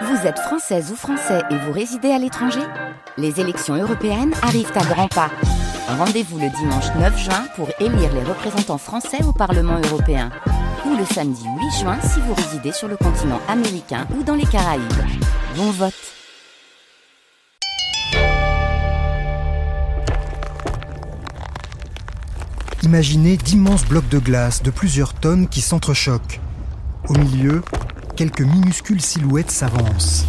Vous êtes française ou français et vous résidez à l'étranger Les élections européennes arrivent à grands pas. Rendez-vous le dimanche 9 juin pour élire les représentants français au Parlement européen. Ou le samedi 8 juin si vous résidez sur le continent américain ou dans les Caraïbes. Bon vote Imaginez d'immenses blocs de glace de plusieurs tonnes qui s'entrechoquent. Au milieu, quelques minuscules silhouettes s'avancent.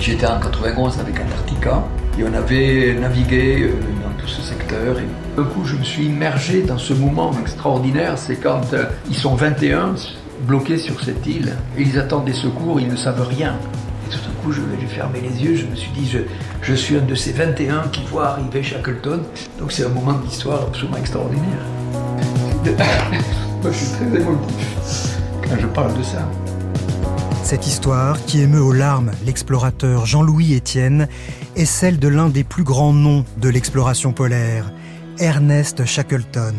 J'étais en 91 avec Antarctica et on avait navigué euh, dans tout ce secteur. Et d'un coup, je me suis immergé dans ce moment extraordinaire. C'est quand euh, ils sont 21 bloqués sur cette île et ils attendent des secours, ils ne savent rien. Et tout d'un coup, je j'ai fermé les yeux, je me suis dit, je, je suis un de ces 21 qui voient arriver Shackleton. Donc c'est un moment d'histoire absolument extraordinaire. Je suis très quand je parle de ça. Cette histoire, qui émeut aux larmes l'explorateur Jean-Louis Étienne, est celle de l'un des plus grands noms de l'exploration polaire, Ernest Shackleton.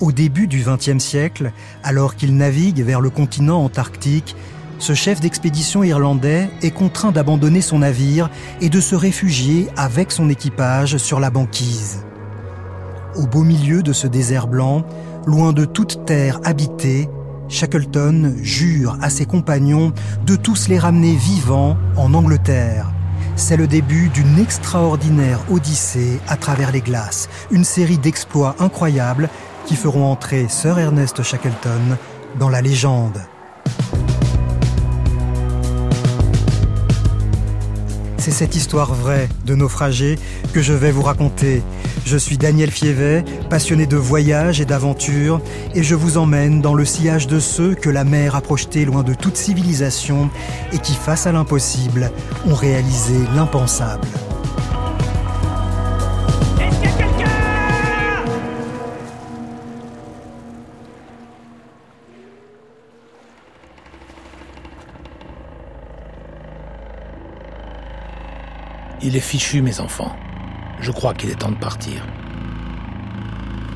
Au début du XXe siècle, alors qu'il navigue vers le continent antarctique, ce chef d'expédition irlandais est contraint d'abandonner son navire et de se réfugier avec son équipage sur la banquise. Au beau milieu de ce désert blanc, loin de toute terre habitée, Shackleton jure à ses compagnons de tous les ramener vivants en Angleterre. C'est le début d'une extraordinaire odyssée à travers les glaces, une série d'exploits incroyables qui feront entrer Sir Ernest Shackleton dans la légende. C'est cette histoire vraie de naufragés que je vais vous raconter. Je suis Daniel Fievet, passionné de voyage et d'aventure, et je vous emmène dans le sillage de ceux que la mer a projetés loin de toute civilisation et qui, face à l'impossible, ont réalisé l'impensable. Il est fichu, mes enfants. Je crois qu'il est temps de partir.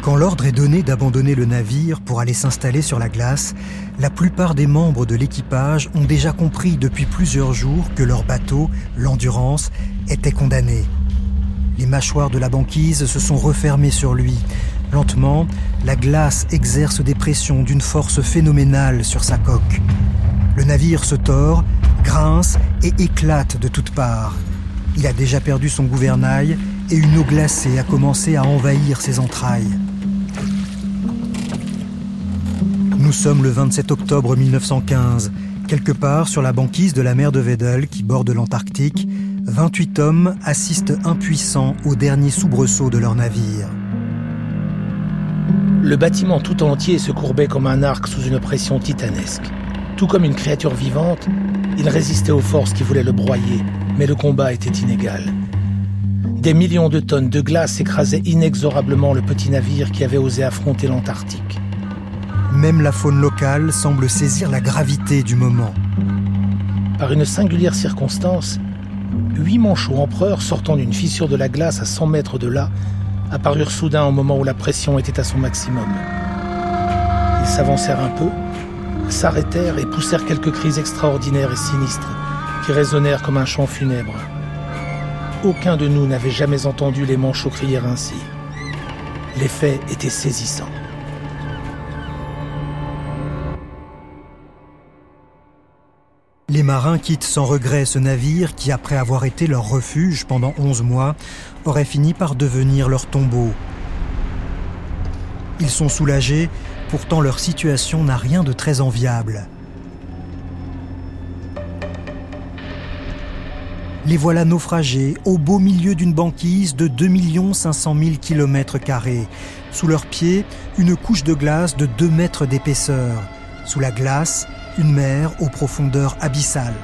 Quand l'ordre est donné d'abandonner le navire pour aller s'installer sur la glace, la plupart des membres de l'équipage ont déjà compris depuis plusieurs jours que leur bateau, l'Endurance, était condamné. Les mâchoires de la banquise se sont refermées sur lui. Lentement, la glace exerce des pressions d'une force phénoménale sur sa coque. Le navire se tord, grince et éclate de toutes parts. Il a déjà perdu son gouvernail et une eau glacée a commencé à envahir ses entrailles. Nous sommes le 27 octobre 1915. Quelque part sur la banquise de la mer de Weddell qui borde l'Antarctique, 28 hommes assistent impuissants au dernier soubresaut de leur navire. Le bâtiment tout entier se courbait comme un arc sous une pression titanesque. Tout comme une créature vivante, il résistait aux forces qui voulaient le broyer, mais le combat était inégal. Des millions de tonnes de glace écrasaient inexorablement le petit navire qui avait osé affronter l'Antarctique. Même la faune locale semble saisir la gravité du moment. Par une singulière circonstance, huit manchots empereurs sortant d'une fissure de la glace à 100 mètres de là apparurent soudain au moment où la pression était à son maximum. Ils s'avancèrent un peu, s'arrêtèrent et poussèrent quelques cris extraordinaires et sinistres qui résonnèrent comme un chant funèbre. Aucun de nous n'avait jamais entendu les manchots crier ainsi. L'effet était saisissant. Les marins quittent sans regret ce navire qui, après avoir été leur refuge pendant 11 mois, aurait fini par devenir leur tombeau. Ils sont soulagés, pourtant leur situation n'a rien de très enviable. Les voilà naufragés au beau milieu d'une banquise de 2 500 000 km. Sous leurs pieds, une couche de glace de 2 mètres d'épaisseur. Sous la glace, une mer aux profondeurs abyssales.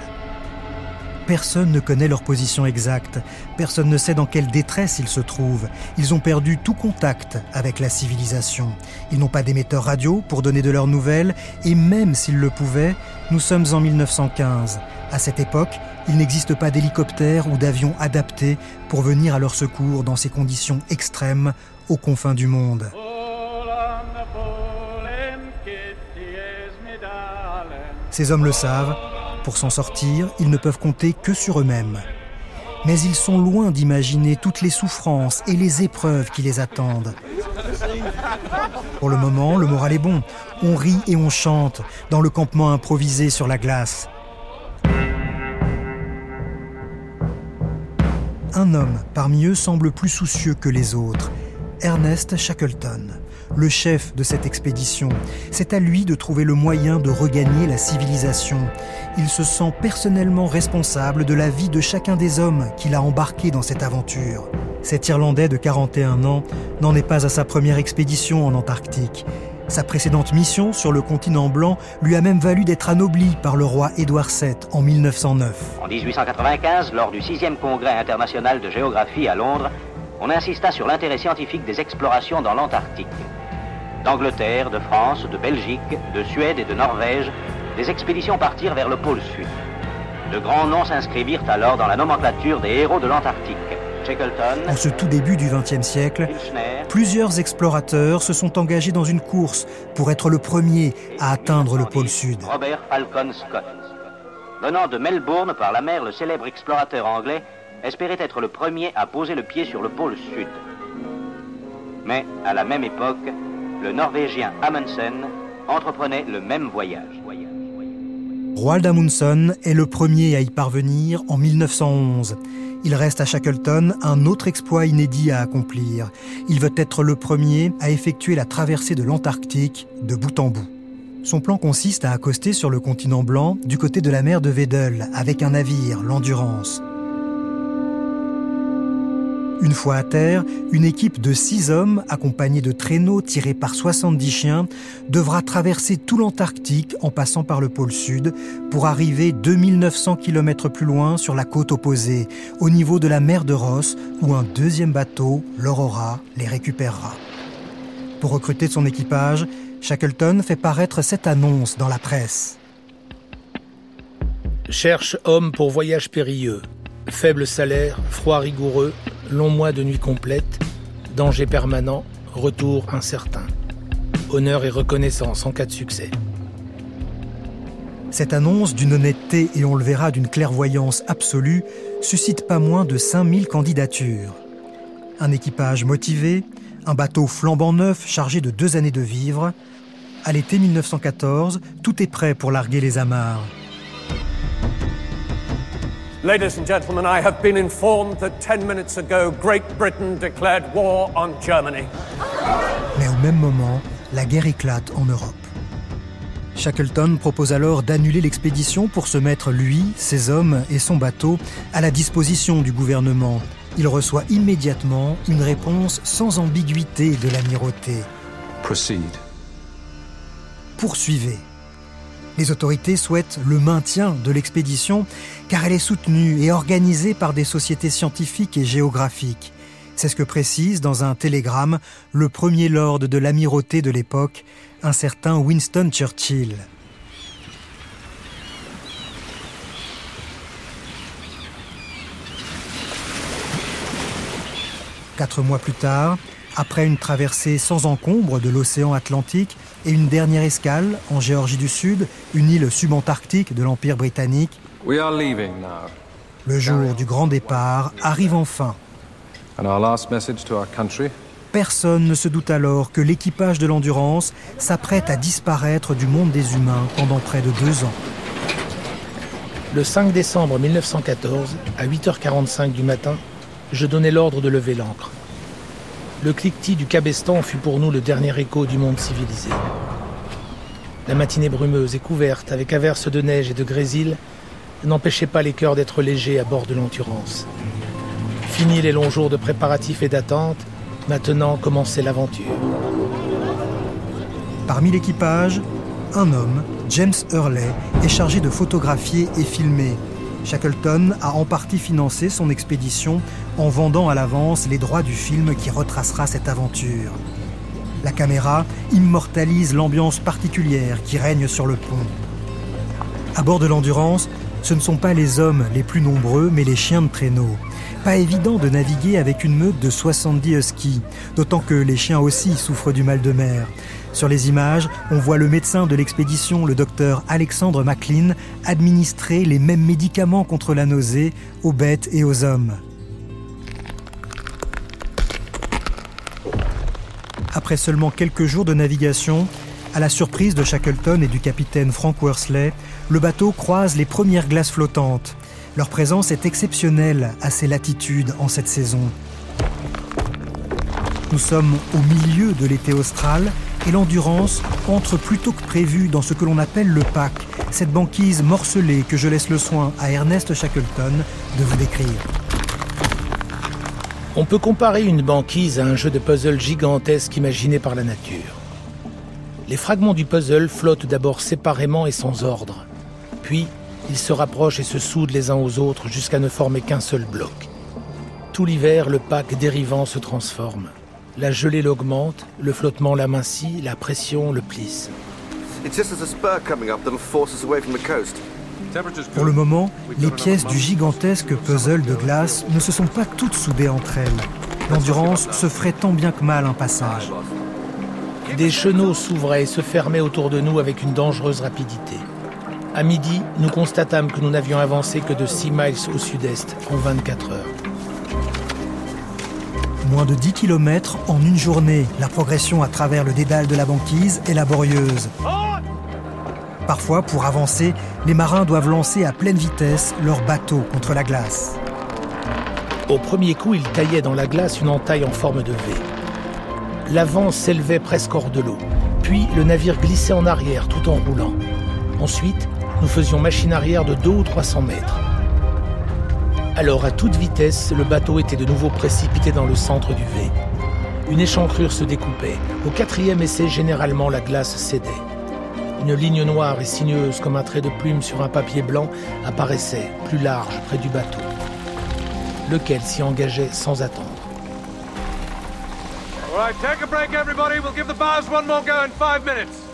Personne ne connaît leur position exacte, personne ne sait dans quelle détresse ils se trouvent. Ils ont perdu tout contact avec la civilisation. Ils n'ont pas d'émetteur radio pour donner de leurs nouvelles, et même s'ils le pouvaient, nous sommes en 1915. À cette époque, il n'existe pas d'hélicoptère ou d'avion adaptés pour venir à leur secours dans ces conditions extrêmes aux confins du monde. Ces hommes le savent, pour s'en sortir, ils ne peuvent compter que sur eux-mêmes. Mais ils sont loin d'imaginer toutes les souffrances et les épreuves qui les attendent. Pour le moment, le moral est bon. On rit et on chante dans le campement improvisé sur la glace. Un homme parmi eux semble plus soucieux que les autres, Ernest Shackleton, le chef de cette expédition. C'est à lui de trouver le moyen de regagner la civilisation. Il se sent personnellement responsable de la vie de chacun des hommes qu'il a embarqués dans cette aventure. Cet Irlandais de 41 ans n'en est pas à sa première expédition en Antarctique. Sa précédente mission sur le continent blanc lui a même valu d'être anobli par le roi Édouard VII en 1909. En 1895, lors du 6e congrès international de géographie à Londres, on insista sur l'intérêt scientifique des explorations dans l'Antarctique. D'Angleterre, de France, de Belgique, de Suède et de Norvège, des expéditions partirent vers le pôle sud. De grands noms s'inscrivirent alors dans la nomenclature des héros de l'Antarctique. En ce tout début du XXe siècle, plusieurs explorateurs se sont engagés dans une course pour être le premier à atteindre le pôle sud. Robert Falcon Scott. Venant de Melbourne par la mer, le célèbre explorateur anglais espérait être le premier à poser le pied sur le pôle sud. Mais à la même époque, le Norvégien Amundsen entreprenait le même voyage. Roald Amundsen est le premier à y parvenir en 1911. Il reste à Shackleton un autre exploit inédit à accomplir. Il veut être le premier à effectuer la traversée de l'Antarctique de bout en bout. Son plan consiste à accoster sur le continent blanc du côté de la mer de Weddell avec un navire, l'Endurance. Une fois à terre, une équipe de six hommes, accompagnés de traîneaux tirés par 70 chiens, devra traverser tout l'Antarctique en passant par le pôle sud pour arriver 2900 km plus loin sur la côte opposée, au niveau de la mer de Ross, où un deuxième bateau, l'Aurora, les récupérera. Pour recruter son équipage, Shackleton fait paraître cette annonce dans la presse. Cherche homme pour voyage périlleux. Faible salaire, froid rigoureux, long mois de nuit complète, danger permanent, retour incertain. Honneur et reconnaissance en cas de succès. Cette annonce d'une honnêteté et on le verra d'une clairvoyance absolue suscite pas moins de 5000 candidatures. Un équipage motivé, un bateau flambant neuf chargé de deux années de vivres. À l'été 1914, tout est prêt pour larguer les amarres. Ladies and gentlemen, I have been informed that 10 minutes ago, Great Britain declared war on Germany. Mais au même moment, la guerre éclate en Europe. Shackleton propose alors d'annuler l'expédition pour se mettre, lui, ses hommes et son bateau, à la disposition du gouvernement. Il reçoit immédiatement une réponse sans ambiguïté de l'amirauté. Proceed. Poursuivez. Les autorités souhaitent le maintien de l'expédition car elle est soutenue et organisée par des sociétés scientifiques et géographiques. C'est ce que précise dans un télégramme le premier lord de l'amirauté de l'époque, un certain Winston Churchill. Quatre mois plus tard, après une traversée sans encombre de l'océan Atlantique et une dernière escale en Géorgie du Sud, une île subantarctique de l'Empire britannique, le jour du grand départ arrive enfin. Personne ne se doute alors que l'équipage de l'Endurance s'apprête à disparaître du monde des humains pendant près de deux ans. Le 5 décembre 1914, à 8h45 du matin, je donnai l'ordre de lever l'ancre. Le cliquetis du cabestan fut pour nous le dernier écho du monde civilisé. La matinée brumeuse et couverte, avec averses de neige et de grésil, n'empêchait pas les cœurs d'être légers à bord de l'Endurance. Fini les longs jours de préparatifs et d'attente, maintenant commençait l'aventure. Parmi l'équipage, un homme, James Hurley, est chargé de photographier et filmer. Shackleton a en partie financé son expédition en vendant à l'avance les droits du film qui retracera cette aventure. La caméra immortalise l'ambiance particulière qui règne sur le pont. À bord de l'Endurance, Ce ne sont pas les hommes les plus nombreux, mais les chiens de traîneau. Pas évident de naviguer avec une meute de 70 huskies, d'autant que les chiens aussi souffrent du mal de mer. Sur les images, on voit le médecin de l'expédition, le docteur Alexandre McLean, administrer les mêmes médicaments contre la nausée aux bêtes et aux hommes. Après seulement quelques jours de navigation, à la surprise de Shackleton et du capitaine Frank Worsley, le bateau croise les premières glaces flottantes. Leur présence est exceptionnelle à ces latitudes en cette saison. Nous sommes au milieu de l'été austral et l'endurance entre plutôt que prévu dans ce que l'on appelle le pack, cette banquise morcelée que je laisse le soin à Ernest Shackleton de vous décrire. On peut comparer une banquise à un jeu de puzzle gigantesque imaginé par la nature. Les fragments du puzzle flottent d'abord séparément et sans ordre. Puis, ils se rapprochent et se soudent les uns aux autres jusqu'à ne former qu'un seul bloc. Tout l'hiver, le pack dérivant se transforme. La gelée l'augmente, le flottement l'amincit, la pression le plisse. Pour le moment, les pièces du gigantesque puzzle de glace ne se sont pas toutes soudées entre elles. L'endurance se ferait tant bien que mal un passage. Des chenaux s'ouvraient et se fermaient autour de nous avec une dangereuse rapidité. À midi, nous constatâmes que nous n'avions avancé que de 6 miles au sud-est en 24 heures. Moins de 10 km en une journée, la progression à travers le dédale de la banquise est laborieuse. Parfois, pour avancer, les marins doivent lancer à pleine vitesse leur bateau contre la glace. Au premier coup, ils taillaient dans la glace une entaille en forme de V. L'avant s'élevait presque hors de l'eau. Puis le navire glissait en arrière tout en roulant. Ensuite, nous faisions machine arrière de 2 ou 300 mètres. Alors, à toute vitesse, le bateau était de nouveau précipité dans le centre du V. Une échancrure se découpait. Au quatrième essai, généralement, la glace cédait. Une ligne noire et sinueuse comme un trait de plume sur un papier blanc apparaissait, plus large, près du bateau, lequel s'y engageait sans attendre. All right, take a break, everybody. We'll give the bars one more go in five minutes.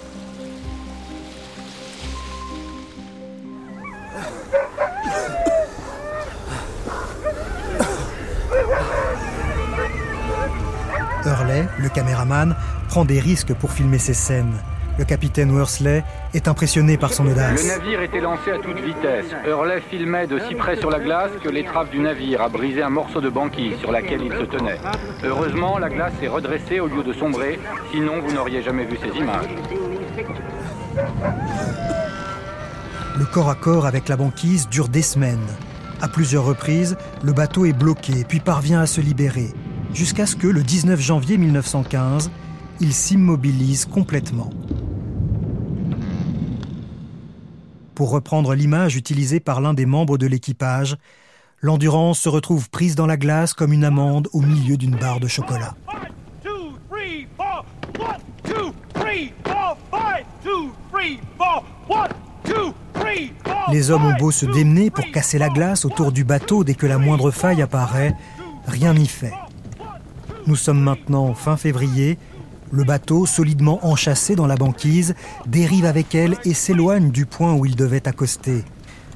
Hurley, le caméraman, prend des risques pour filmer ces scènes. Le capitaine Worsley est impressionné par son audace. Le navire était lancé à toute vitesse. Hurley filmait de si près sur la glace que l'étrave du navire a brisé un morceau de banquise sur laquelle il se tenait. Heureusement, la glace est redressée au lieu de sombrer, sinon vous n'auriez jamais vu ces images. Le corps à corps avec la banquise dure des semaines. À plusieurs reprises, le bateau est bloqué puis parvient à se libérer, jusqu'à ce que le 19 janvier 1915, il s'immobilise complètement. Pour reprendre l'image utilisée par l'un des membres de l'équipage, l'endurance se retrouve prise dans la glace comme une amande au milieu d'une barre de chocolat. Les hommes ont beau se démener pour casser la glace autour du bateau dès que la moindre faille apparaît, rien n'y fait. Nous sommes maintenant fin février, le bateau, solidement enchâssé dans la banquise, dérive avec elle et s'éloigne du point où il devait accoster.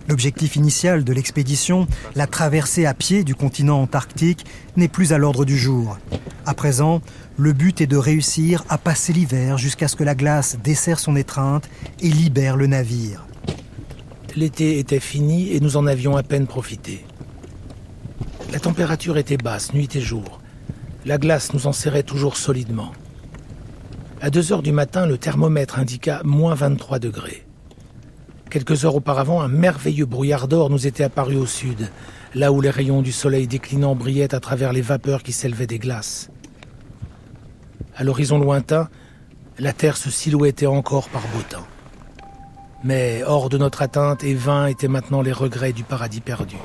L'objectif initial de l'expédition, la traversée à pied du continent antarctique, n'est plus à l'ordre du jour. À présent, le but est de réussir à passer l'hiver jusqu'à ce que la glace desserre son étreinte et libère le navire. L'été était fini et nous en avions à peine profité. La température était basse, nuit et jour. La glace nous enserrait toujours solidement. À 2 heures du matin, le thermomètre indiqua moins 23 degrés. Quelques heures auparavant, un merveilleux brouillard d'or nous était apparu au sud, là où les rayons du soleil déclinant brillaient à travers les vapeurs qui s'élevaient des glaces. À l'horizon lointain, la terre se silhouettait encore par beau temps. Mais hors de notre atteinte et vains étaient maintenant les regrets du paradis perdu.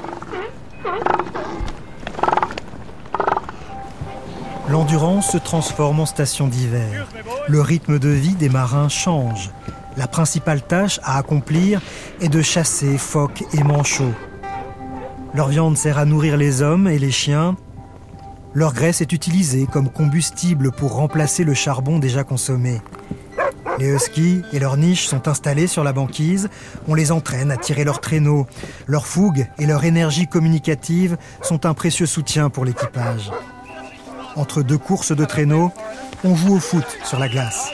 L'endurance se transforme en station d'hiver. Le rythme de vie des marins change. La principale tâche à accomplir est de chasser phoques et manchots. Leur viande sert à nourrir les hommes et les chiens. Leur graisse est utilisée comme combustible pour remplacer le charbon déjà consommé. Les huskies et leurs niches sont installés sur la banquise. On les entraîne à tirer leurs traîneaux. Leur fougue et leur énergie communicative sont un précieux soutien pour l'équipage. Entre deux courses de traîneaux, on joue au foot sur la glace.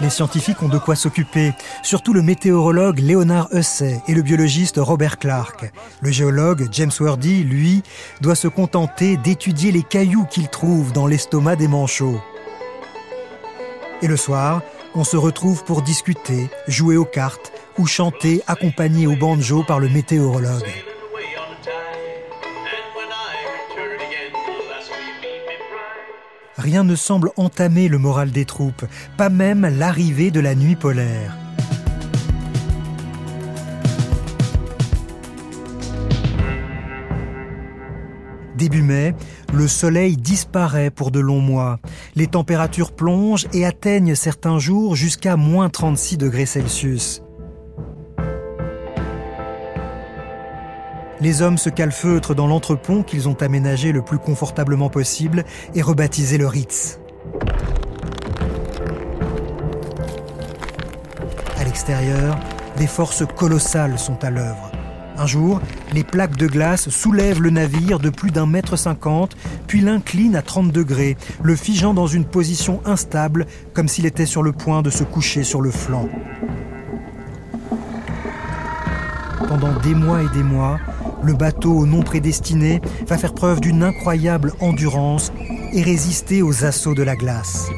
Les scientifiques ont de quoi s'occuper, surtout le météorologue Léonard Hussey et le biologiste Robert Clark. Le géologue James Wordy, lui, doit se contenter d'étudier les cailloux qu'il trouve dans l'estomac des manchots. Et le soir, on se retrouve pour discuter, jouer aux cartes ou chanter accompagné au banjo par le météorologue. rien ne semble entamer le moral des troupes, pas même l'arrivée de la nuit polaire. Début mai, le soleil disparaît pour de longs mois. Les températures plongent et atteignent certains jours jusqu'à moins 36 degrés Celsius. Les hommes se calfeutrent dans l'entrepont qu'ils ont aménagé le plus confortablement possible et rebaptisé le Ritz. À l'extérieur, des forces colossales sont à l'œuvre. Un jour, les plaques de glace soulèvent le navire de plus d'un mètre cinquante, puis l'inclinent à 30 degrés, le figeant dans une position instable, comme s'il était sur le point de se coucher sur le flanc. Pendant des mois et des mois, le bateau non prédestiné va faire preuve d'une incroyable endurance et résister aux assauts de la glace.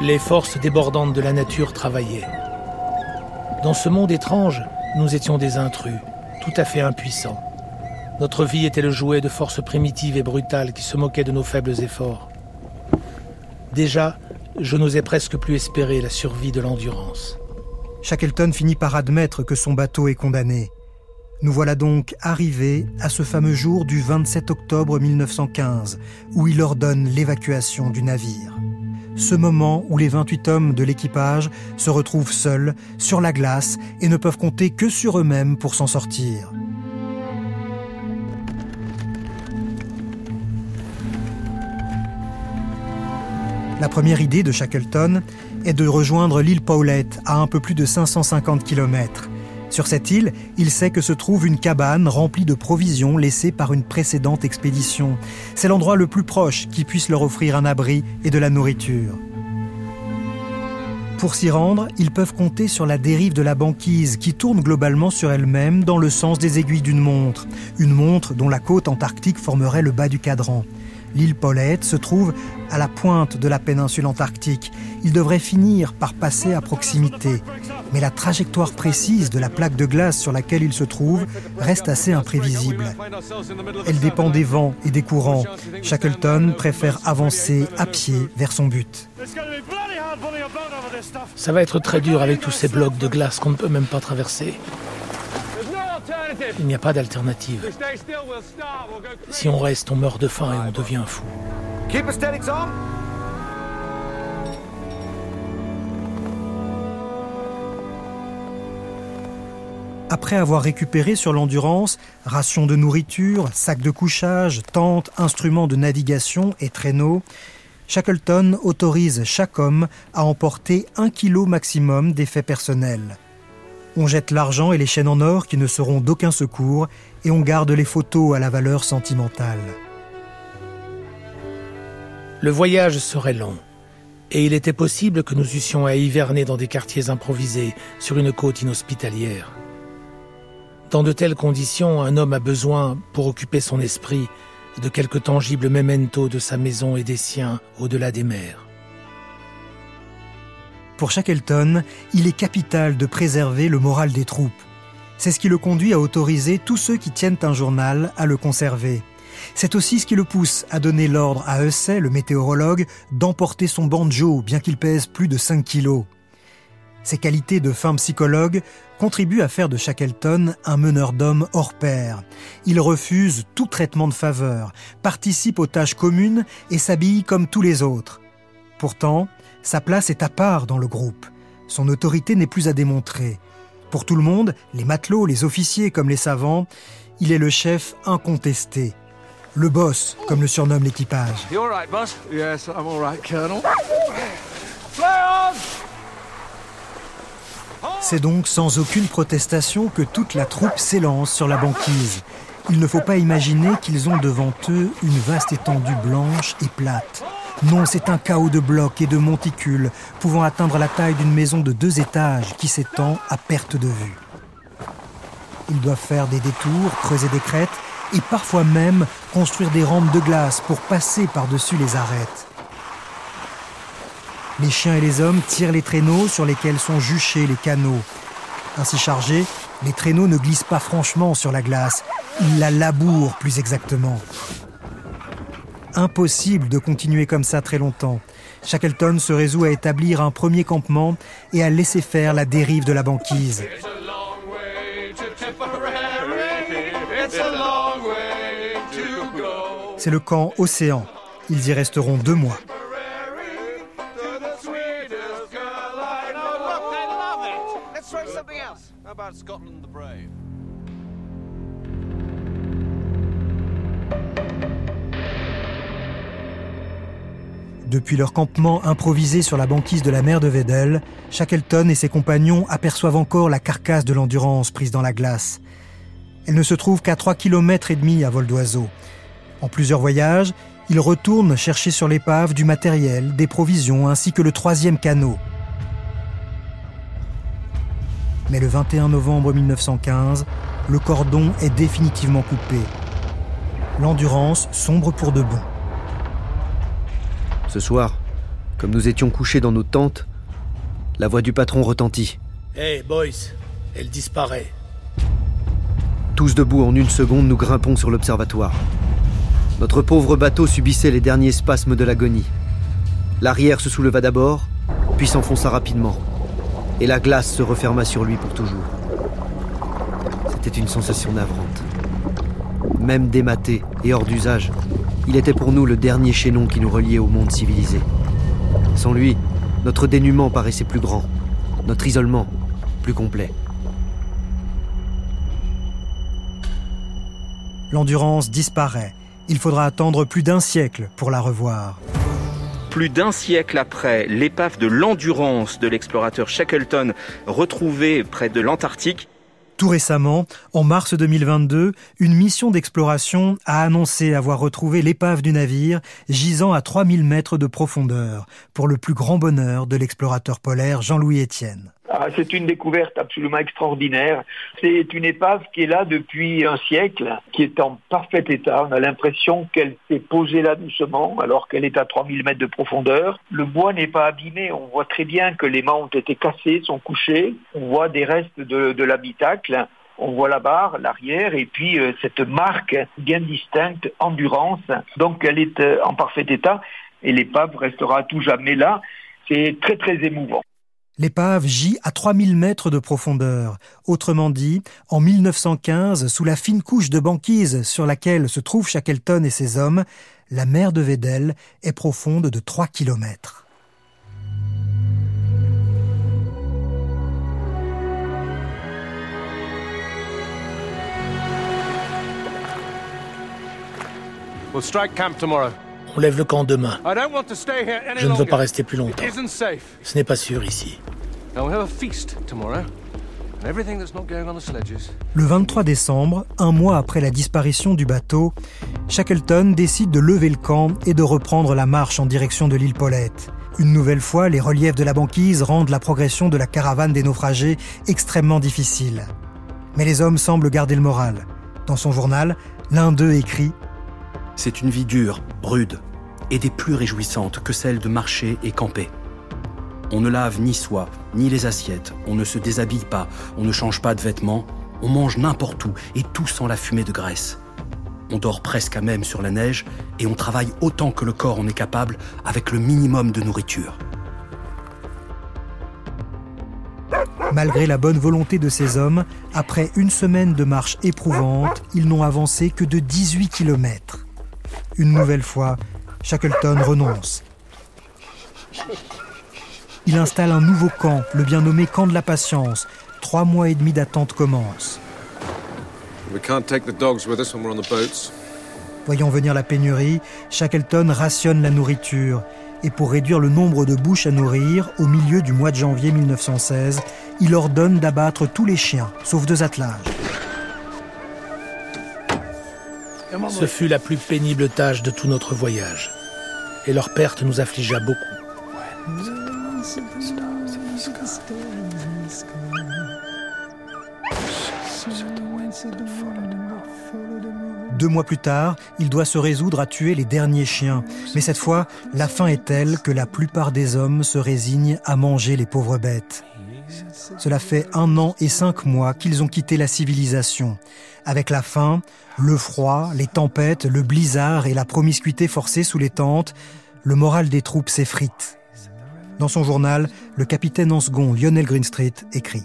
Les forces débordantes de la nature travaillaient. Dans ce monde étrange, nous étions des intrus, tout à fait impuissants. Notre vie était le jouet de forces primitives et brutales qui se moquaient de nos faibles efforts. Déjà, je n'osais presque plus espérer la survie de l'endurance. Shackleton finit par admettre que son bateau est condamné. Nous voilà donc arrivés à ce fameux jour du 27 octobre 1915, où il ordonne l'évacuation du navire. Ce moment où les 28 hommes de l'équipage se retrouvent seuls, sur la glace, et ne peuvent compter que sur eux-mêmes pour s'en sortir. La première idée de Shackleton est de rejoindre l'île Paulette à un peu plus de 550 km. Sur cette île, il sait que se trouve une cabane remplie de provisions laissées par une précédente expédition. C'est l'endroit le plus proche qui puisse leur offrir un abri et de la nourriture. Pour s'y rendre, ils peuvent compter sur la dérive de la banquise qui tourne globalement sur elle-même dans le sens des aiguilles d'une montre, une montre dont la côte antarctique formerait le bas du cadran. L'île Paulette se trouve à la pointe de la péninsule antarctique. Il devrait finir par passer à proximité mais la trajectoire précise de la plaque de glace sur laquelle il se trouve reste assez imprévisible. Elle dépend des vents et des courants. Shackleton préfère avancer à pied vers son but. Ça va être très dur avec tous ces blocs de glace qu'on ne peut même pas traverser. Il n'y a pas d'alternative. Si on reste, on meurt de faim et on devient fou. Après avoir récupéré sur l'endurance rations de nourriture, sacs de couchage, tentes, instruments de navigation et traîneaux, Shackleton autorise chaque homme à emporter un kilo maximum d'effets personnels. On jette l'argent et les chaînes en or qui ne seront d'aucun secours et on garde les photos à la valeur sentimentale. Le voyage serait long et il était possible que nous eussions à hiverner dans des quartiers improvisés sur une côte inhospitalière. Dans de telles conditions, un homme a besoin, pour occuper son esprit, de quelques tangibles memento de sa maison et des siens au-delà des mers. Pour Shackleton, il est capital de préserver le moral des troupes. C'est ce qui le conduit à autoriser tous ceux qui tiennent un journal à le conserver. C'est aussi ce qui le pousse à donner l'ordre à Hussey, le météorologue, d'emporter son banjo, bien qu'il pèse plus de 5 kilos. Ses qualités de fin psychologue contribuent à faire de Shackleton un meneur d'hommes hors pair. Il refuse tout traitement de faveur, participe aux tâches communes et s'habille comme tous les autres. Pourtant, sa place est à part dans le groupe. Son autorité n'est plus à démontrer. Pour tout le monde, les matelots, les officiers comme les savants, Il est le chef incontesté. Le boss, comme le surnomme l'équipage. You all right, boss? Yes, I'm all right, Colonel. C'est donc sans aucune protestation que toute la troupe s'élance sur la banquise. Il ne faut pas imaginer qu'ils ont devant eux une vaste étendue blanche et plate. Non, c'est un chaos de blocs et de monticules pouvant atteindre la taille d'une maison de deux étages qui s'étend à perte de vue. Ils doivent faire des détours, creuser des crêtes et parfois même construire des rampes de glace pour passer par-dessus les arêtes. Les chiens et les hommes tirent les traîneaux sur lesquels sont juchés les canaux. Ainsi chargés, les traîneaux ne glissent pas franchement sur la glace, ils la labourent plus exactement. Impossible de continuer comme ça très longtemps. Shackleton se résout à établir un premier campement et à laisser faire la dérive de la banquise. C'est le camp Océan. Ils y resteront deux mois. Depuis leur campement improvisé sur la banquise de la mer de Vedel, Shackleton et ses compagnons aperçoivent encore la carcasse de l'endurance prise dans la glace. Elle ne se trouve qu'à 3 km et demi à vol d'oiseau. En plusieurs voyages, ils retournent chercher sur l'épave du matériel, des provisions ainsi que le troisième canot. Mais le 21 novembre 1915, le cordon est définitivement coupé. L'endurance sombre pour de bon. Ce soir, comme nous étions couchés dans nos tentes, la voix du patron retentit. Hey, boys, elle disparaît. Tous debout en une seconde, nous grimpons sur l'observatoire. Notre pauvre bateau subissait les derniers spasmes de l'agonie. L'arrière se souleva d'abord, puis s'enfonça rapidement. Et la glace se referma sur lui pour toujours. C'était une sensation navrante. Même dématé et hors d'usage, il était pour nous le dernier chaînon qui nous reliait au monde civilisé. Sans lui, notre dénuement paraissait plus grand, notre isolement plus complet. L'endurance disparaît. Il faudra attendre plus d'un siècle pour la revoir. Plus d'un siècle après, l'épave de l'endurance de l'explorateur Shackleton retrouvée près de l'Antarctique tout récemment, en mars 2022, une mission d'exploration a annoncé avoir retrouvé l'épave du navire gisant à 3000 mètres de profondeur, pour le plus grand bonheur de l'explorateur polaire Jean-Louis Etienne. Ah, c'est une découverte absolument extraordinaire. C'est une épave qui est là depuis un siècle, qui est en parfait état. On a l'impression qu'elle s'est posée là doucement, alors qu'elle est à 3000 mètres de profondeur. Le bois n'est pas abîmé. On voit très bien que les mâts ont été cassés, sont couchés. On voit des restes de, l'habitacle. On voit la barre, l'arrière, et puis euh, cette marque bien distincte, endurance. Donc elle est euh, en parfait état, et l'épave restera tout jamais là. C'est très très émouvant. L'épave gît à 3000 mètres de profondeur. Autrement dit, en 1915, sous la fine couche de banquise sur laquelle se trouvent Shackleton et ses hommes, la mer de Vedel est profonde de 3 kilomètres. On lève le camp demain. Je ne veux pas rester plus longtemps. Ce n'est pas sûr ici. Le 23 décembre, un mois après la disparition du bateau, Shackleton décide de lever le camp et de reprendre la marche en direction de l'île Paulette. Une nouvelle fois, les reliefs de la banquise rendent la progression de la caravane des naufragés extrêmement difficile. Mais les hommes semblent garder le moral. Dans son journal, l'un d'eux écrit C'est une vie dure, rude, et des plus réjouissantes que celle de marcher et camper. On ne lave ni soi, ni les assiettes, on ne se déshabille pas, on ne change pas de vêtements, on mange n'importe où, et tout sans la fumée de graisse. On dort presque à même sur la neige, et on travaille autant que le corps en est capable avec le minimum de nourriture. Malgré la bonne volonté de ces hommes, après une semaine de marche éprouvante, ils n'ont avancé que de 18 km. Une nouvelle fois, Shackleton renonce. Il installe un nouveau camp, le bien nommé camp de la patience. Trois mois et demi d'attente commencent. Voyant venir la pénurie, Shackleton rationne la nourriture. Et pour réduire le nombre de bouches à nourrir, au milieu du mois de janvier 1916, il ordonne d'abattre tous les chiens, sauf deux attelages. Ce fut la plus pénible tâche de tout notre voyage. Et leur perte nous affligea beaucoup. Deux mois plus tard, il doit se résoudre à tuer les derniers chiens. Mais cette fois, la fin est telle que la plupart des hommes se résignent à manger les pauvres bêtes. Cela fait un an et cinq mois qu'ils ont quitté la civilisation. Avec la faim, le froid, les tempêtes, le blizzard et la promiscuité forcée sous les tentes, le moral des troupes s'effrite. Dans son journal, le capitaine en second Lionel Greenstreet écrit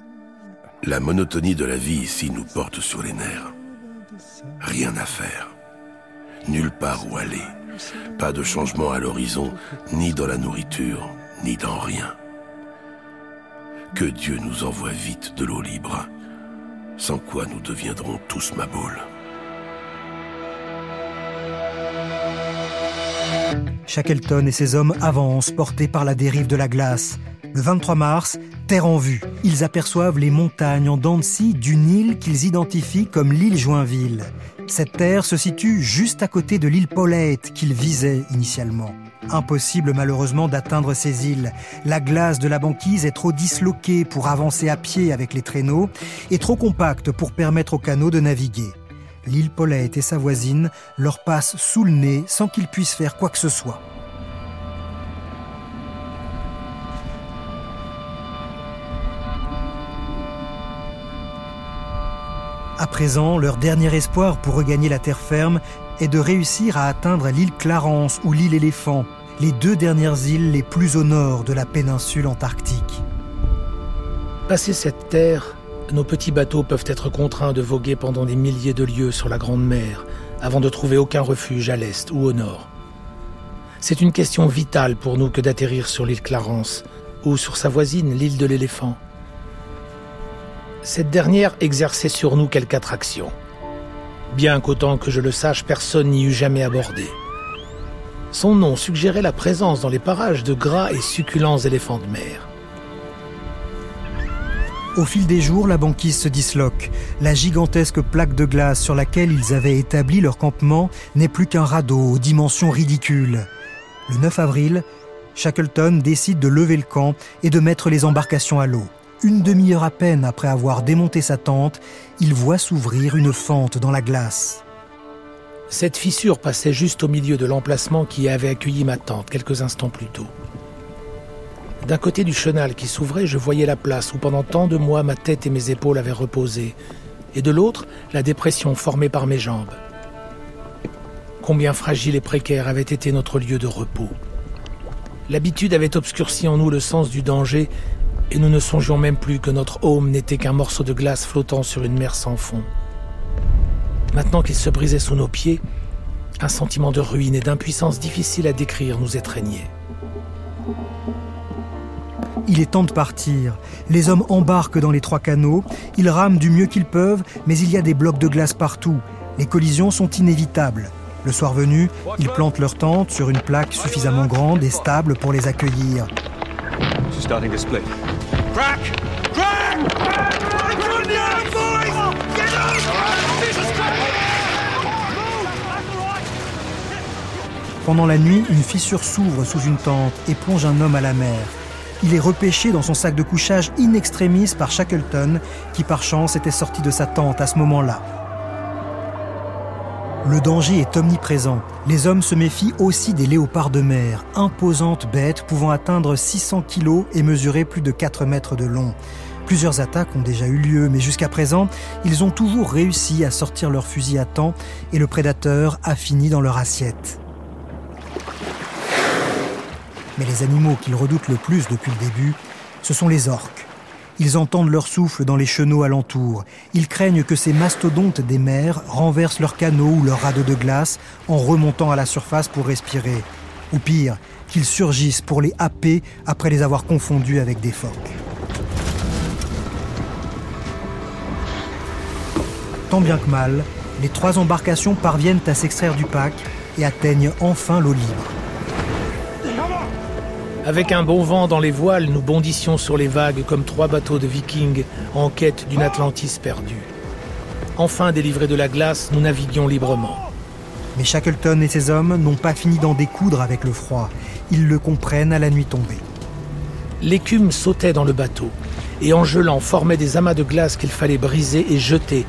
La monotonie de la vie ici nous porte sur les nerfs. Rien à faire. Nulle part où aller. Pas de changement à l'horizon, ni dans la nourriture, ni dans rien. Que Dieu nous envoie vite de l'eau libre, sans quoi nous deviendrons tous maboules. Shackleton et ses hommes avancent, portés par la dérive de la glace. Le 23 mars, terre en vue, ils aperçoivent les montagnes en dents d'une île qu'ils identifient comme l'île Joinville. Cette terre se situe juste à côté de l'île Paulette qu'ils visaient initialement. Impossible malheureusement d'atteindre ces îles. La glace de la banquise est trop disloquée pour avancer à pied avec les traîneaux et trop compacte pour permettre aux canaux de naviguer. L'île Paulette et sa voisine leur passent sous le nez sans qu'ils puissent faire quoi que ce soit. À présent, leur dernier espoir pour regagner la terre ferme est de réussir à atteindre l'île Clarence ou l'île Éléphant, les deux dernières îles les plus au nord de la péninsule antarctique. Passer cette terre, nos petits bateaux peuvent être contraints de voguer pendant des milliers de lieues sur la Grande Mer avant de trouver aucun refuge à l'est ou au nord. C'est une question vitale pour nous que d'atterrir sur l'île Clarence ou sur sa voisine, l'île de l'éléphant cette dernière exerçait sur nous quelque attraction. Bien qu'autant que je le sache, personne n'y eût jamais abordé. Son nom suggérait la présence dans les parages de gras et succulents éléphants de mer. Au fil des jours, la banquise se disloque. La gigantesque plaque de glace sur laquelle ils avaient établi leur campement n'est plus qu'un radeau aux dimensions ridicules. Le 9 avril, Shackleton décide de lever le camp et de mettre les embarcations à l'eau. Une demi-heure à peine après avoir démonté sa tente, il voit s'ouvrir une fente dans la glace. Cette fissure passait juste au milieu de l'emplacement qui avait accueilli ma tente quelques instants plus tôt. D'un côté du chenal qui s'ouvrait, je voyais la place où pendant tant de mois ma tête et mes épaules avaient reposé, et de l'autre, la dépression formée par mes jambes. Combien fragile et précaire avait été notre lieu de repos. L'habitude avait obscurci en nous le sens du danger et nous ne songions même plus que notre home n'était qu'un morceau de glace flottant sur une mer sans fond. Maintenant qu'il se brisait sous nos pieds, un sentiment de ruine et d'impuissance difficile à décrire nous étreignait. Il est temps de partir. Les hommes embarquent dans les trois canaux, ils rament du mieux qu'ils peuvent, mais il y a des blocs de glace partout. Les collisions sont inévitables. Le soir venu, ils plantent leur tente sur une plaque suffisamment grande et stable pour les accueillir. Pendant la nuit, une fissure s'ouvre sous une tente et plonge un homme à la mer. Il est repêché dans son sac de couchage in extremis par Shackleton, qui par chance était sorti de sa tente à ce moment-là. Le danger est omniprésent. Les hommes se méfient aussi des léopards de mer, imposantes bêtes pouvant atteindre 600 kilos et mesurer plus de 4 mètres de long. Plusieurs attaques ont déjà eu lieu, mais jusqu'à présent, ils ont toujours réussi à sortir leur fusil à temps et le prédateur a fini dans leur assiette. Mais les animaux qu'ils redoutent le plus depuis le début, ce sont les orques. Ils entendent leur souffle dans les chenaux alentours. Ils craignent que ces mastodontes des mers renversent leurs canaux ou leurs radeaux de glace en remontant à la surface pour respirer. Ou pire, qu'ils surgissent pour les happer après les avoir confondus avec des phoques. tant bien que mal, les trois embarcations parviennent à s'extraire du pack et atteignent enfin l'eau libre. Avec un bon vent dans les voiles, nous bondissions sur les vagues comme trois bateaux de vikings en quête d'une Atlantis perdue. Enfin délivrés de la glace, nous naviguions librement. Mais Shackleton et ses hommes n'ont pas fini d'en découdre avec le froid. Ils le comprennent à la nuit tombée. L'écume sautait dans le bateau et en gelant formait des amas de glace qu'il fallait briser et jeter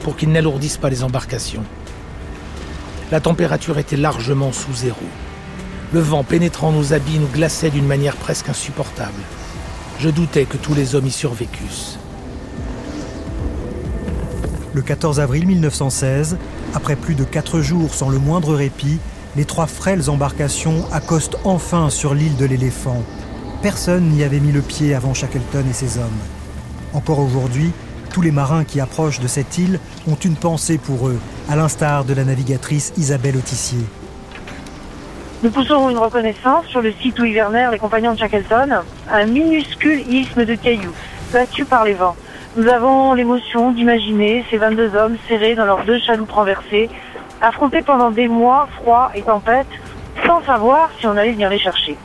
pour qu'ils n'alourdissent pas les embarcations. La température était largement sous zéro. Le vent pénétrant nos habits nous glaçait d'une manière presque insupportable. Je doutais que tous les hommes y survécussent. Le 14 avril 1916, après plus de quatre jours sans le moindre répit, les trois frêles embarcations accostent enfin sur l'île de l'éléphant. Personne n'y avait mis le pied avant Shackleton et ses hommes. Encore aujourd'hui, tous les marins qui approchent de cette île ont une pensée pour eux, à l'instar de la navigatrice Isabelle Autissier. Nous poussons une reconnaissance sur le site où hivernèrent les compagnons de Shackleton, un minuscule isthme de cailloux, battu par les vents. Nous avons l'émotion d'imaginer ces 22 hommes serrés dans leurs deux chaloupes renversées, affrontés pendant des mois, froid et tempête, sans savoir si on allait venir les chercher.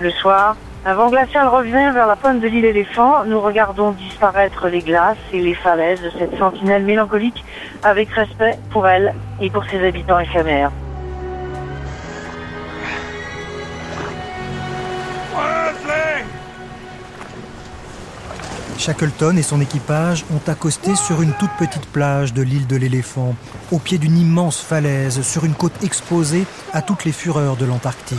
Le soir, un vent glacial revient vers la pointe de l'île éléphant. Nous regardons disparaître les glaces et les falaises de cette sentinelle mélancolique avec respect pour elle et pour ses habitants éphémères. Shackleton et son équipage ont accosté sur une toute petite plage de l'île de l'éléphant, au pied d'une immense falaise, sur une côte exposée à toutes les fureurs de l'Antarctique.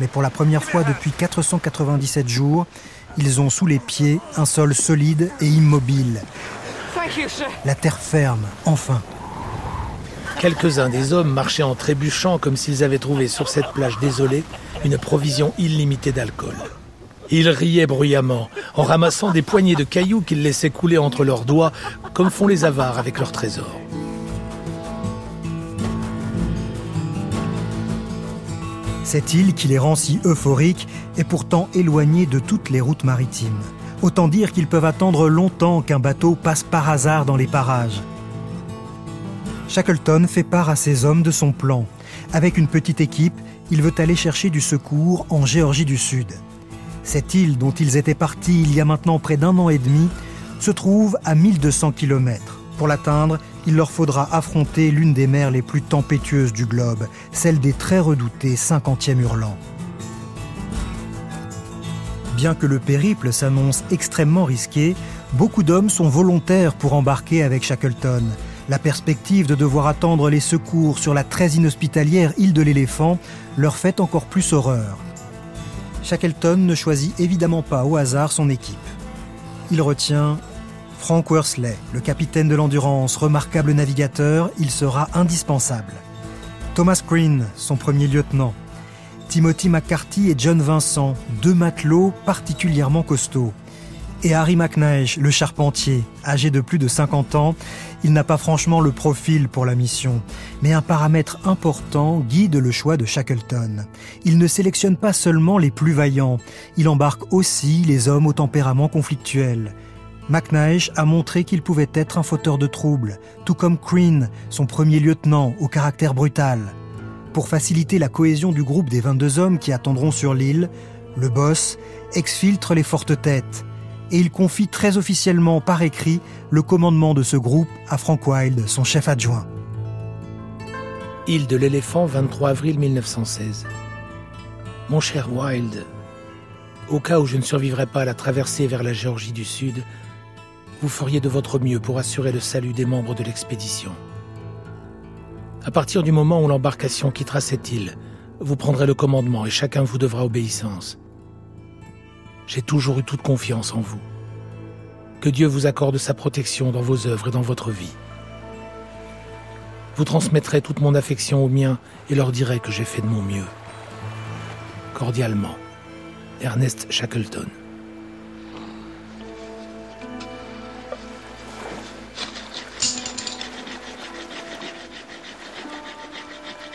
Mais pour la première fois depuis 497 jours, ils ont sous les pieds un sol solide et immobile. La terre ferme, enfin. Quelques-uns des hommes marchaient en trébuchant comme s'ils avaient trouvé sur cette plage désolée une provision illimitée d'alcool. Ils riaient bruyamment, en ramassant des poignées de cailloux qu'ils laissaient couler entre leurs doigts, comme font les avares avec leurs trésors. Cette île qui les rend si euphoriques est pourtant éloignée de toutes les routes maritimes. Autant dire qu'ils peuvent attendre longtemps qu'un bateau passe par hasard dans les parages. Shackleton fait part à ses hommes de son plan. Avec une petite équipe, il veut aller chercher du secours en Géorgie du Sud. Cette île dont ils étaient partis il y a maintenant près d'un an et demi se trouve à 1200 km. Pour l'atteindre, il leur faudra affronter l'une des mers les plus tempétueuses du globe, celle des très redoutés 50e hurlants. Bien que le périple s'annonce extrêmement risqué, beaucoup d'hommes sont volontaires pour embarquer avec Shackleton. La perspective de devoir attendre les secours sur la très inhospitalière île de l'éléphant leur fait encore plus horreur. Shackleton ne choisit évidemment pas au hasard son équipe. Il retient Frank Worsley, le capitaine de l'Endurance, remarquable navigateur, il sera indispensable. Thomas Green, son premier lieutenant. Timothy McCarthy et John Vincent, deux matelots particulièrement costauds et Harry McNeish, le charpentier, âgé de plus de 50 ans, il n'a pas franchement le profil pour la mission, mais un paramètre important guide le choix de Shackleton. Il ne sélectionne pas seulement les plus vaillants, il embarque aussi les hommes au tempérament conflictuel. McNeish a montré qu'il pouvait être un fauteur de troubles, tout comme Crean, son premier lieutenant, au caractère brutal. Pour faciliter la cohésion du groupe des 22 hommes qui attendront sur l'île, le boss exfiltre les fortes têtes et il confie très officiellement par écrit le commandement de ce groupe à Frank Wilde, son chef adjoint. Île de l'éléphant, 23 avril 1916. Mon cher Wilde, au cas où je ne survivrais pas à la traversée vers la Géorgie du Sud, vous feriez de votre mieux pour assurer le salut des membres de l'expédition. À partir du moment où l'embarcation quittera cette île, vous prendrez le commandement et chacun vous devra obéissance. J'ai toujours eu toute confiance en vous. Que Dieu vous accorde sa protection dans vos œuvres et dans votre vie. Vous transmettrez toute mon affection aux miens et leur direz que j'ai fait de mon mieux. Cordialement, Ernest Shackleton.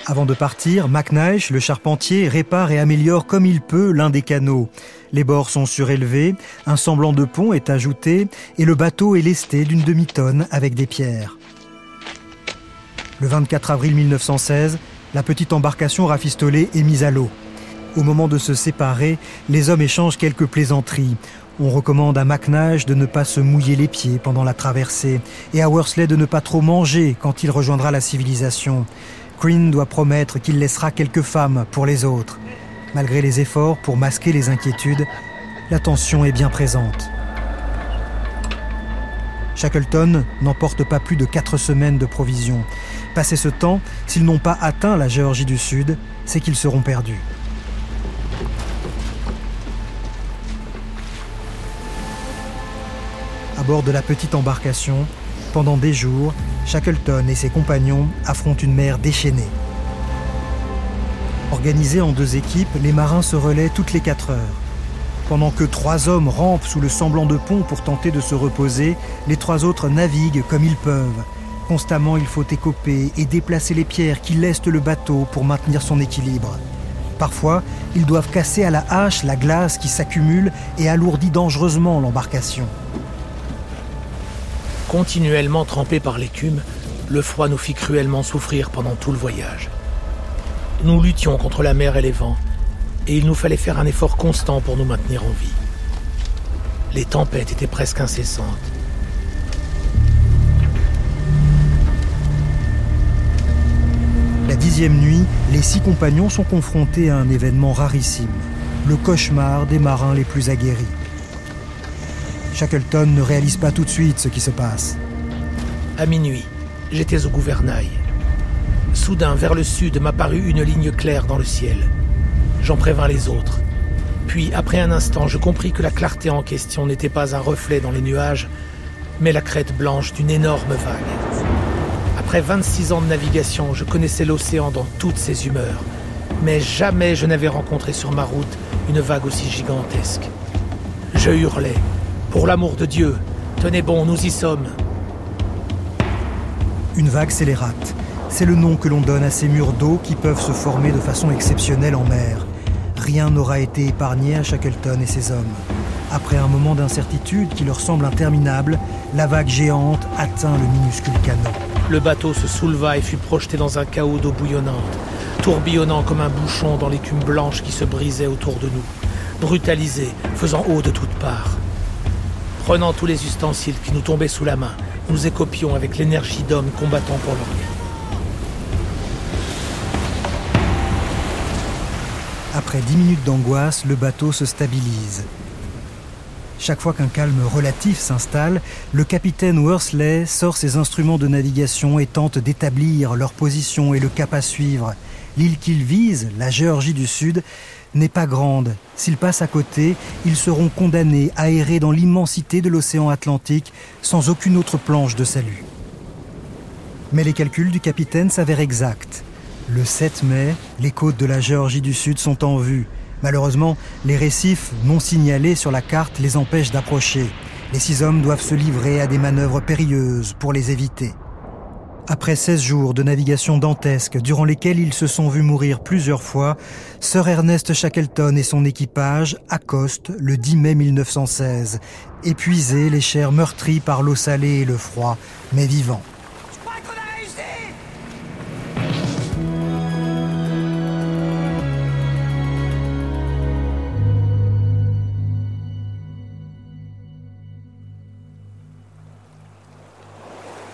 Avant de partir, McNeish, le charpentier, répare et améliore comme il peut l'un des canaux. Les bords sont surélevés, un semblant de pont est ajouté et le bateau est lesté d'une demi-tonne avec des pierres. Le 24 avril 1916, la petite embarcation rafistolée est mise à l'eau. Au moment de se séparer, les hommes échangent quelques plaisanteries. On recommande à McNash de ne pas se mouiller les pieds pendant la traversée et à Worsley de ne pas trop manger quand il rejoindra la civilisation. Green doit promettre qu'il laissera quelques femmes pour les autres. Malgré les efforts pour masquer les inquiétudes, la tension est bien présente. Shackleton n'emporte pas plus de quatre semaines de provisions. Passé ce temps, s'ils n'ont pas atteint la Géorgie du Sud, c'est qu'ils seront perdus. À bord de la petite embarcation, pendant des jours, Shackleton et ses compagnons affrontent une mer déchaînée. Organisés en deux équipes, les marins se relaient toutes les quatre heures. Pendant que trois hommes rampent sous le semblant de pont pour tenter de se reposer, les trois autres naviguent comme ils peuvent. Constamment, il faut écoper et déplacer les pierres qui lestent le bateau pour maintenir son équilibre. Parfois, ils doivent casser à la hache la glace qui s'accumule et alourdit dangereusement l'embarcation. Continuellement trempés par l'écume, le froid nous fit cruellement souffrir pendant tout le voyage. Nous luttions contre la mer et les vents, et il nous fallait faire un effort constant pour nous maintenir en vie. Les tempêtes étaient presque incessantes. La dixième nuit, les six compagnons sont confrontés à un événement rarissime, le cauchemar des marins les plus aguerris. Shackleton ne réalise pas tout de suite ce qui se passe. À minuit, j'étais au gouvernail. Soudain, vers le sud, m'apparut une ligne claire dans le ciel. J'en prévins les autres. Puis, après un instant, je compris que la clarté en question n'était pas un reflet dans les nuages, mais la crête blanche d'une énorme vague. Après 26 ans de navigation, je connaissais l'océan dans toutes ses humeurs, mais jamais je n'avais rencontré sur ma route une vague aussi gigantesque. Je hurlais, Pour l'amour de Dieu, tenez bon, nous y sommes. Une vague scélérate. C'est le nom que l'on donne à ces murs d'eau qui peuvent se former de façon exceptionnelle en mer. Rien n'aura été épargné à Shackleton et ses hommes. Après un moment d'incertitude qui leur semble interminable, la vague géante atteint le minuscule canot. Le bateau se souleva et fut projeté dans un chaos d'eau bouillonnante, tourbillonnant comme un bouchon dans l'écume blanche qui se brisait autour de nous, brutalisé, faisant eau de toutes parts. Prenant tous les ustensiles qui nous tombaient sous la main, nous écopions avec l'énergie d'hommes combattant pour leur vie. Après dix minutes d'angoisse, le bateau se stabilise. Chaque fois qu'un calme relatif s'installe, le capitaine Worsley sort ses instruments de navigation et tente d'établir leur position et le cap à suivre. L'île qu'il vise, la Géorgie du Sud, n'est pas grande. S'ils passent à côté, ils seront condamnés à errer dans l'immensité de l'océan Atlantique sans aucune autre planche de salut. Mais les calculs du capitaine s'avèrent exacts. Le 7 mai, les côtes de la Géorgie du Sud sont en vue. Malheureusement, les récifs non signalés sur la carte les empêchent d'approcher. Les six hommes doivent se livrer à des manœuvres périlleuses pour les éviter. Après 16 jours de navigation dantesque, durant lesquels ils se sont vus mourir plusieurs fois, Sir Ernest Shackleton et son équipage accostent le 10 mai 1916, épuisés, les chairs meurtries par l'eau salée et le froid, mais vivants.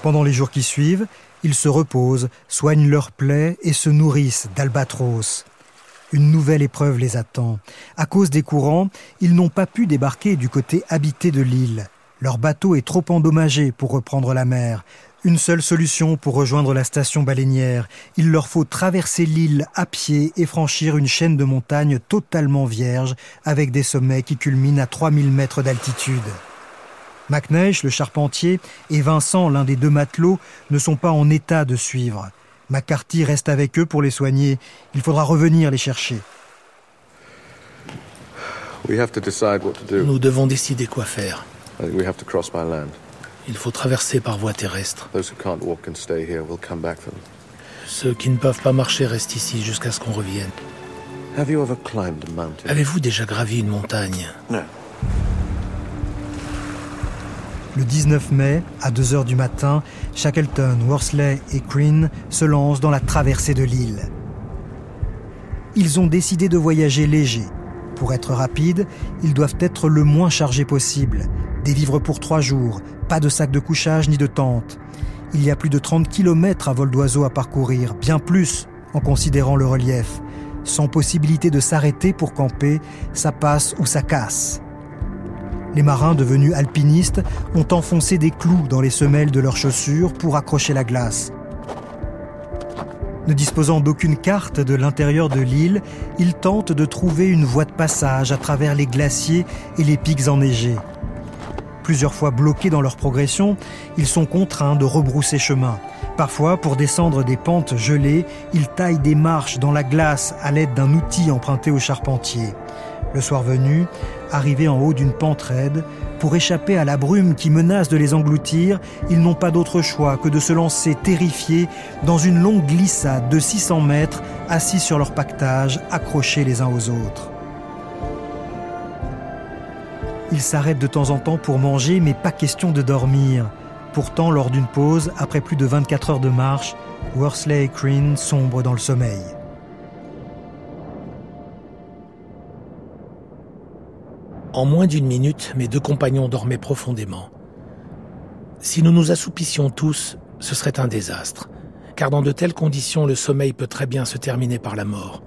Pendant les jours qui suivent, ils se reposent, soignent leurs plaies et se nourrissent d'albatros. Une nouvelle épreuve les attend. À cause des courants, ils n'ont pas pu débarquer du côté habité de l'île. Leur bateau est trop endommagé pour reprendre la mer. Une seule solution pour rejoindre la station baleinière. Il leur faut traverser l'île à pied et franchir une chaîne de montagnes totalement vierge avec des sommets qui culminent à 3000 mètres d'altitude. McNeish, le charpentier, et Vincent, l'un des deux matelots, ne sont pas en état de suivre. McCarthy reste avec eux pour les soigner. Il faudra revenir les chercher. Nous devons décider quoi faire. Il faut traverser par voie terrestre. Ceux qui ne peuvent pas marcher restent ici jusqu'à ce qu'on revienne. Avez-vous déjà gravi une montagne? Le 19 mai, à 2 heures du matin, Shackleton, Worsley et Crean se lancent dans la traversée de l'île. Ils ont décidé de voyager léger. Pour être rapides, ils doivent être le moins chargés possible. Des vivres pour trois jours, pas de sac de couchage ni de tente. Il y a plus de 30 km à vol d'oiseau à parcourir, bien plus en considérant le relief. Sans possibilité de s'arrêter pour camper, ça passe ou ça casse. Les marins devenus alpinistes ont enfoncé des clous dans les semelles de leurs chaussures pour accrocher la glace. Ne disposant d'aucune carte de l'intérieur de l'île, ils tentent de trouver une voie de passage à travers les glaciers et les pics enneigés. Plusieurs fois bloqués dans leur progression, ils sont contraints de rebrousser chemin. Parfois, pour descendre des pentes gelées, ils taillent des marches dans la glace à l'aide d'un outil emprunté au charpentier. Le soir venu, arrivés en haut d'une pente raide, pour échapper à la brume qui menace de les engloutir, ils n'ont pas d'autre choix que de se lancer terrifiés dans une longue glissade de 600 mètres, assis sur leur pactage, accrochés les uns aux autres. Ils s'arrêtent de temps en temps pour manger, mais pas question de dormir. Pourtant, lors d'une pause, après plus de 24 heures de marche, Worsley et Crean sombrent dans le sommeil. En moins d'une minute, mes deux compagnons dormaient profondément. Si nous nous assoupissions tous, ce serait un désastre, car dans de telles conditions, le sommeil peut très bien se terminer par la mort.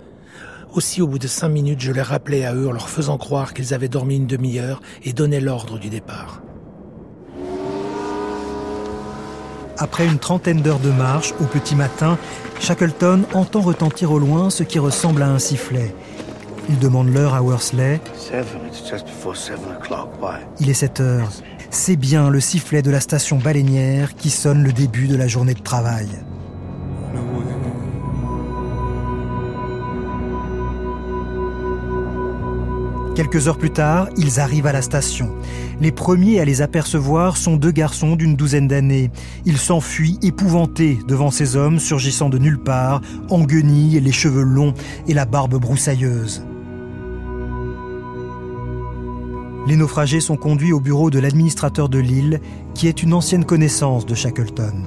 Aussi, au bout de cinq minutes, je les rappelais à eux en leur faisant croire qu'ils avaient dormi une demi-heure et donnais l'ordre du départ. Après une trentaine d'heures de marche, au petit matin, Shackleton entend retentir au loin ce qui ressemble à un sifflet. Il demande l'heure à Worsley. Il est 7 heures. C'est bien le sifflet de la station baleinière qui sonne le début de la journée de travail. Quelques heures plus tard, ils arrivent à la station. Les premiers à les apercevoir sont deux garçons d'une douzaine d'années. Ils s'enfuient épouvantés devant ces hommes surgissant de nulle part, en guenilles, les cheveux longs et la barbe broussailleuse. Les naufragés sont conduits au bureau de l'administrateur de l'île, qui est une ancienne connaissance de Shackleton.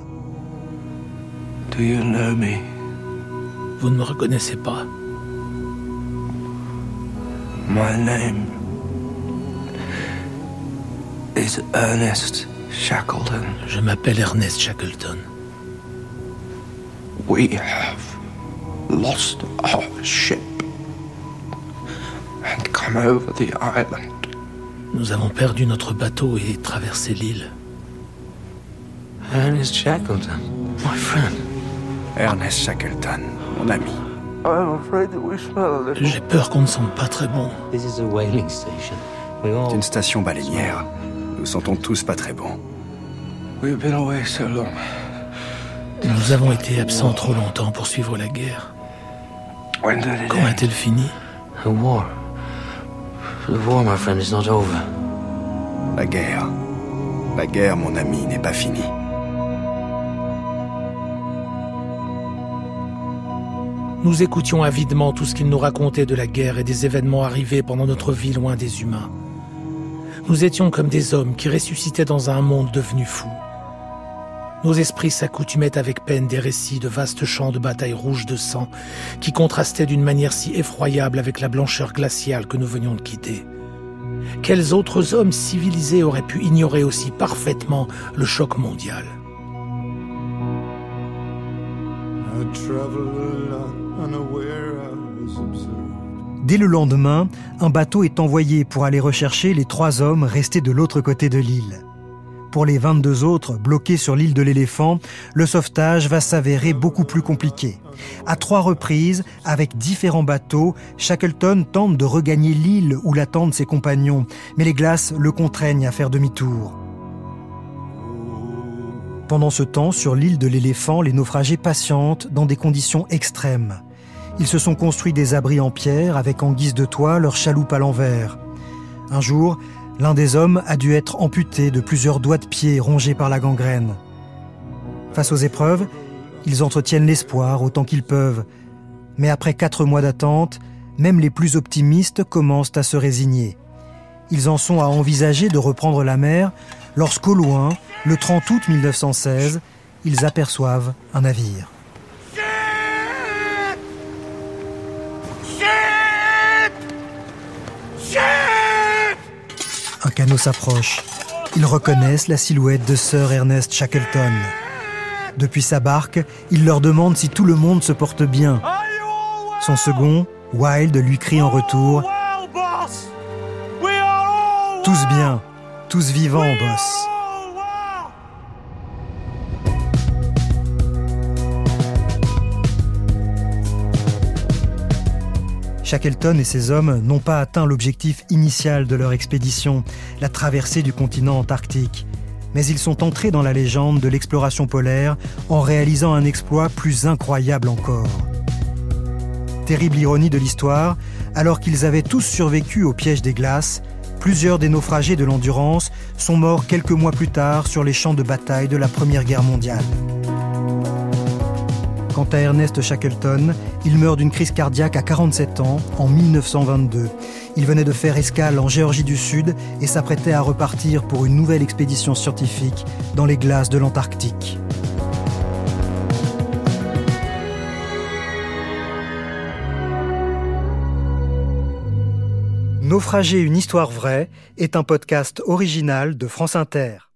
Do you know me? Vous ne me reconnaissez pas. My name is Ernest Shackleton. Je m'appelle Ernest Shackleton. We have lost our ship and come over the island. Nous avons perdu notre bateau et traversé l'île. Ernest Shackleton, my friend. Ernest Shackleton, mon ami. J'ai peur qu'on ne sente pas très bon. C'est une station baleinière. Nous sentons tous pas très bon. Nous avons été absents trop longtemps pour suivre la guerre. Quand a-t-elle fini La guerre. La guerre, mon ami, n'est pas finie. Nous écoutions avidement tout ce qu'il nous racontait de la guerre et des événements arrivés pendant notre vie loin des humains. Nous étions comme des hommes qui ressuscitaient dans un monde devenu fou. Nos esprits s'accoutumaient avec peine des récits de vastes champs de bataille rouges de sang qui contrastaient d'une manière si effroyable avec la blancheur glaciale que nous venions de quitter. Quels autres hommes civilisés auraient pu ignorer aussi parfaitement le choc mondial? Dès le lendemain, un bateau est envoyé pour aller rechercher les trois hommes restés de l'autre côté de l'île. Pour les 22 autres bloqués sur l'île de l'éléphant, le sauvetage va s'avérer beaucoup plus compliqué. À trois reprises, avec différents bateaux, Shackleton tente de regagner l'île où l'attendent ses compagnons, mais les glaces le contraignent à faire demi-tour. Pendant ce temps, sur l'île de l'éléphant, les naufragés patientent dans des conditions extrêmes. Ils se sont construits des abris en pierre avec en guise de toit leur chaloupe à l'envers. Un jour, l'un des hommes a dû être amputé de plusieurs doigts de pied rongés par la gangrène. Face aux épreuves, ils entretiennent l'espoir autant qu'ils peuvent. Mais après quatre mois d'attente, même les plus optimistes commencent à se résigner. Ils en sont à envisager de reprendre la mer lorsqu'au loin, le 30 août 1916, ils aperçoivent un navire. Canot s'approche. Ils reconnaissent la silhouette de Sir Ernest Shackleton. Depuis sa barque, il leur demande si tout le monde se porte bien. Son second, Wild, lui crie en retour Tous bien, tous vivants, boss. Shackleton et ses hommes n'ont pas atteint l'objectif initial de leur expédition, la traversée du continent antarctique. Mais ils sont entrés dans la légende de l'exploration polaire en réalisant un exploit plus incroyable encore. Terrible ironie de l'histoire, alors qu'ils avaient tous survécu au piège des glaces, plusieurs des naufragés de l'Endurance sont morts quelques mois plus tard sur les champs de bataille de la Première Guerre mondiale. Quant à Ernest Shackleton, il meurt d'une crise cardiaque à 47 ans en 1922. Il venait de faire escale en Géorgie du Sud et s'apprêtait à repartir pour une nouvelle expédition scientifique dans les glaces de l'Antarctique. Naufragé une histoire vraie est un podcast original de France Inter.